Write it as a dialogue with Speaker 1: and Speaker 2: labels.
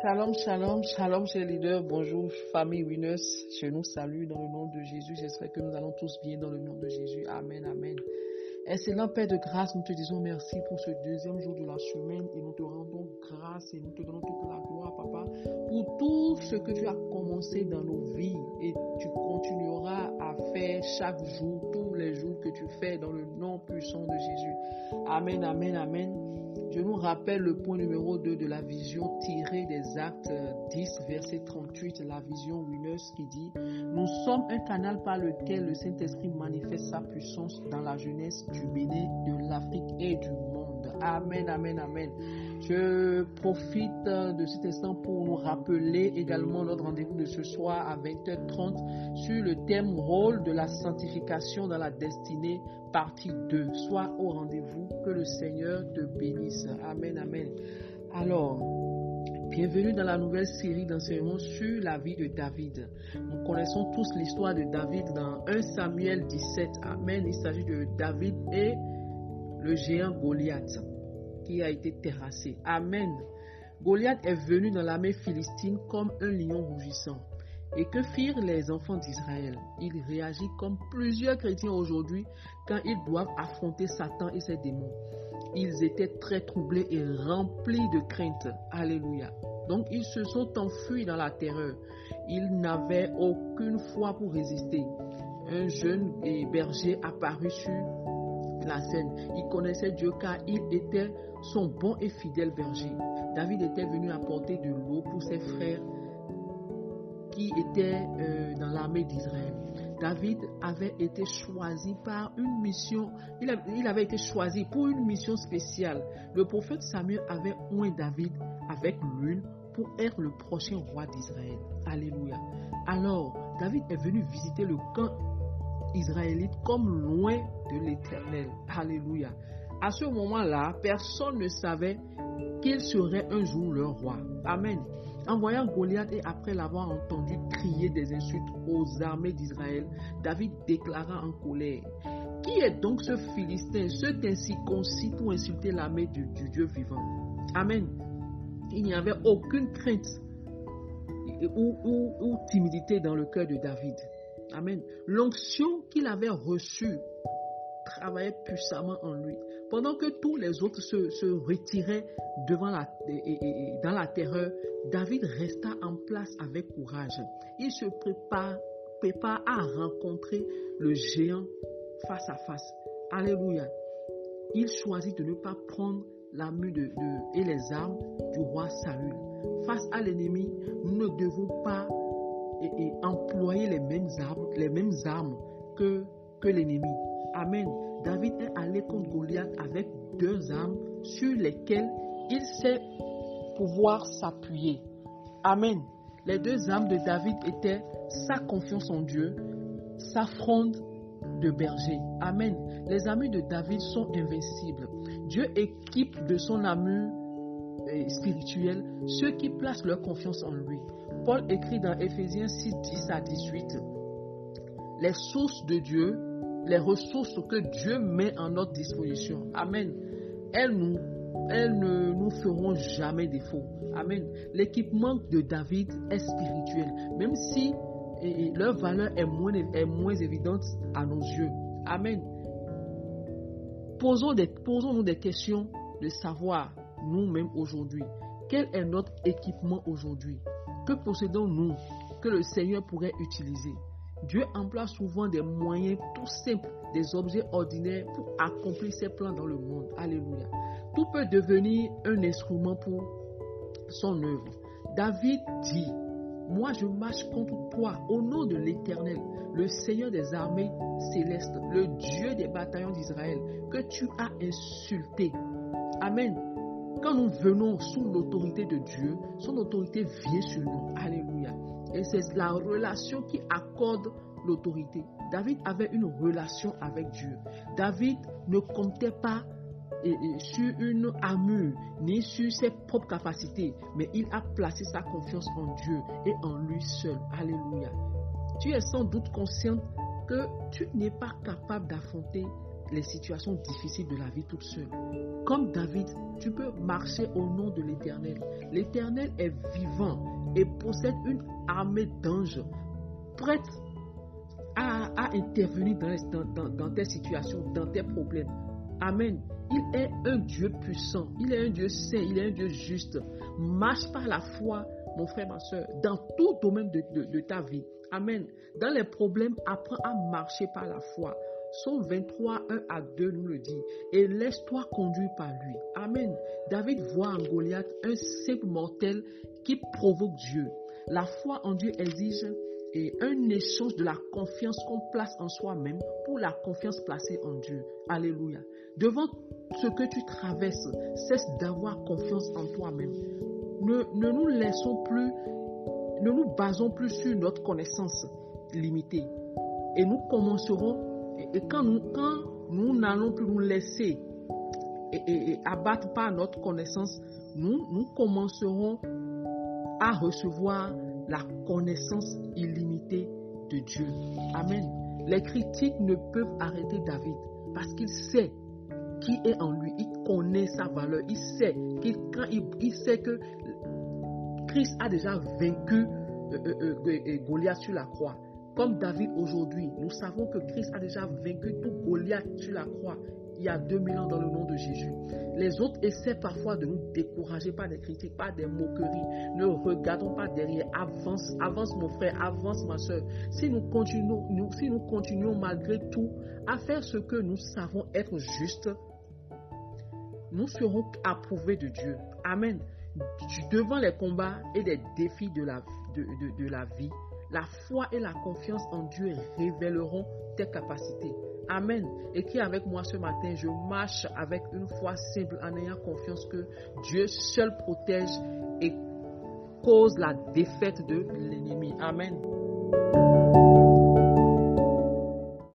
Speaker 1: Shalom, shalom, shalom, chers leaders. Bonjour, famille Winners. Je nous salue dans le nom de Jésus. J'espère que nous allons tous bien dans le nom de Jésus. Amen, amen. Excellent Père de grâce, nous te disons merci pour ce deuxième jour de la semaine et nous te rendons grâce et nous te donnons toute la gloire, Papa, pour tout ce que tu as commencé dans nos vies et tu continueras à faire chaque jour, tous les jours que tu fais dans le nom puissant de Jésus. Amen, amen, amen. Je nous rappelle le point numéro 2 de la vision tirée des actes 10, verset 38, la vision Winners qui dit Nous sommes un canal par lequel le Saint-Esprit manifeste sa puissance dans la jeunesse du Bénin, de l'Afrique et du monde. Amen, amen, amen. Je profite de cet instant pour nous rappeler également notre rendez-vous de ce soir à 20h30 sur le thème rôle de la sanctification dans la destinée, partie 2. Sois au rendez-vous, que le Seigneur te bénisse. Amen, amen. Alors, Bienvenue dans la nouvelle série d'enseignements sur la vie de David. Nous connaissons tous l'histoire de David dans 1 Samuel 17. Amen. Il s'agit de David et le géant Goliath qui a été terrassé. Amen. Goliath est venu dans l'armée philistine comme un lion rougissant. Et que firent les enfants d'Israël? Ils réagissent comme plusieurs chrétiens aujourd'hui quand ils doivent affronter Satan et ses démons. Ils étaient très troublés et remplis de crainte. Alléluia. Donc ils se sont enfuis dans la terreur. Ils n'avaient aucune foi pour résister. Un jeune berger apparut sur la scène. Il connaissait Dieu car il était son bon et fidèle berger. David était venu apporter de l'eau pour ses frères qui étaient euh, dans l'armée d'Israël. David avait été choisi par une mission, il, avait été choisi pour une mission spéciale. Le prophète Samuel avait oint David avec l'huile pour être le prochain roi d'Israël. Alléluia. Alors, David est venu visiter le camp israélite comme loin de l'éternel. Alléluia. À ce moment-là, personne ne savait qu'il serait un jour leur roi. Amen. En voyant Goliath et après l'avoir entendu crier des insultes aux armées d'Israël, David déclara en colère Qui est donc ce Philistin, ce ainsi concis pour insulter l'armée du, Dieu vivant? Amen. Il n'y avait aucune crainte ou timidité dans le cœur de David. Amen. L'onction qu'il avait reçue travaillait puissamment en lui. Pendant que tous les autres se, retiraient devant la, dans la terreur, David resta en place avec courage. Il se prépare, prépare à rencontrer le géant face à face. Alléluia. Il choisit de ne pas prendre la de, de, et les armes du roi Saül. Face à l'ennemi, nous ne devons pas employer les mêmes armes, les mêmes armes que, que l'ennemi. Amen. David est allé contre Goliath avec deux armes sur lesquelles il sait pouvoir s'appuyer. Amen. Les deux armes de David étaient sa confiance en Dieu, sa fronde de berger. Amen. Les amis de David sont invincibles. Dieu équipe de son amour euh, spirituel ceux qui placent leur confiance en lui. Paul écrit dans Ephésiens 6, 10 à 18, les sources de Dieu les ressources que Dieu met en notre disposition. Amen. Elles, nous, elles ne nous feront jamais défaut. Amen. L'équipement de David est spirituel, même si leur valeur est moins, est moins évidente à nos yeux. Amen. Posons-nous des, posons des questions de savoir nous-mêmes aujourd'hui quel est notre équipement aujourd'hui? Que possédons-nous que le Seigneur pourrait utiliser? Dieu emploie souvent des moyens tout simples, des objets ordinaires pour accomplir ses plans dans le monde. Alléluia. Tout peut devenir un instrument pour son œuvre. David dit, moi je marche contre toi au nom de l'Éternel, le Seigneur des armées célestes, le Dieu des bataillons d'Israël, que tu as insulté. Amen. Quand nous venons sous l'autorité de Dieu, son autorité vient sur nous. Alléluia. Et c'est la relation qui accorde l'autorité. David avait une relation avec Dieu. David ne comptait pas sur une armure ni sur ses propres capacités, mais il a placé sa confiance en Dieu et en lui seul. Alléluia. Tu es sans doute conscient que tu n'es pas capable d'affronter les situations difficiles de la vie toute seule. Comme David, tu peux marcher au nom de l'Éternel. L'Éternel est vivant et possède une armée d'anges prête à, intervenir dans, dans tes situations, dans tes problèmes. Amen. Il est un Dieu puissant, il est un Dieu saint, il est un Dieu juste. Marche par la foi, mon frère, ma soeur, dans tout domaine de, ta vie. Amen. Dans les problèmes, apprends à marcher par la foi. Psaume 23, 1 à 2 nous le dit. Et laisse-toi conduire par lui. Amen. David voit en Goliath un simple mortel qui provoque Dieu. La foi en Dieu exige et un échange de la confiance qu'on place en soi-même pour la confiance placée en Dieu. Alléluia. Devant ce que tu traverses, cesse d'avoir confiance en toi-même. Ne, nous laissons plus, ne nous basons plus sur notre connaissance limitée. Et nous commencerons, et, quand nous quand nous n'allons plus nous laisser et, abattre par notre connaissance, nous, nous commencerons à recevoir la connaissance illimitée de Dieu. Amen. Les critiques ne peuvent arrêter David parce qu'il sait qui est en lui. Il connaît sa valeur. Il sait, qu'il, quand il, sait que Christ a déjà vaincu euh, euh, euh, Goliath sur la croix. Comme David aujourd'hui, nous savons que Christ a déjà vaincu tout Goliath sur la croix il y a 2000 ans dans le nom de Jésus. Les autres essaient parfois de nous décourager par des critiques, par des moqueries. Ne regardons pas derrière. Avance, avance mon frère, avance ma soeur. Si nous continuons, nous, si nous continuons malgré tout à faire ce que nous savons être juste, nous serons approuvés de Dieu. Amen. Devant les combats et les défis de la, de, de la vie, la foi et la confiance en Dieu révéleront tes capacités. Amen. Et qui avec moi ce matin, je marche avec une foi simple en ayant confiance que Dieu seul protège et cause la défaite de l'ennemi. Amen.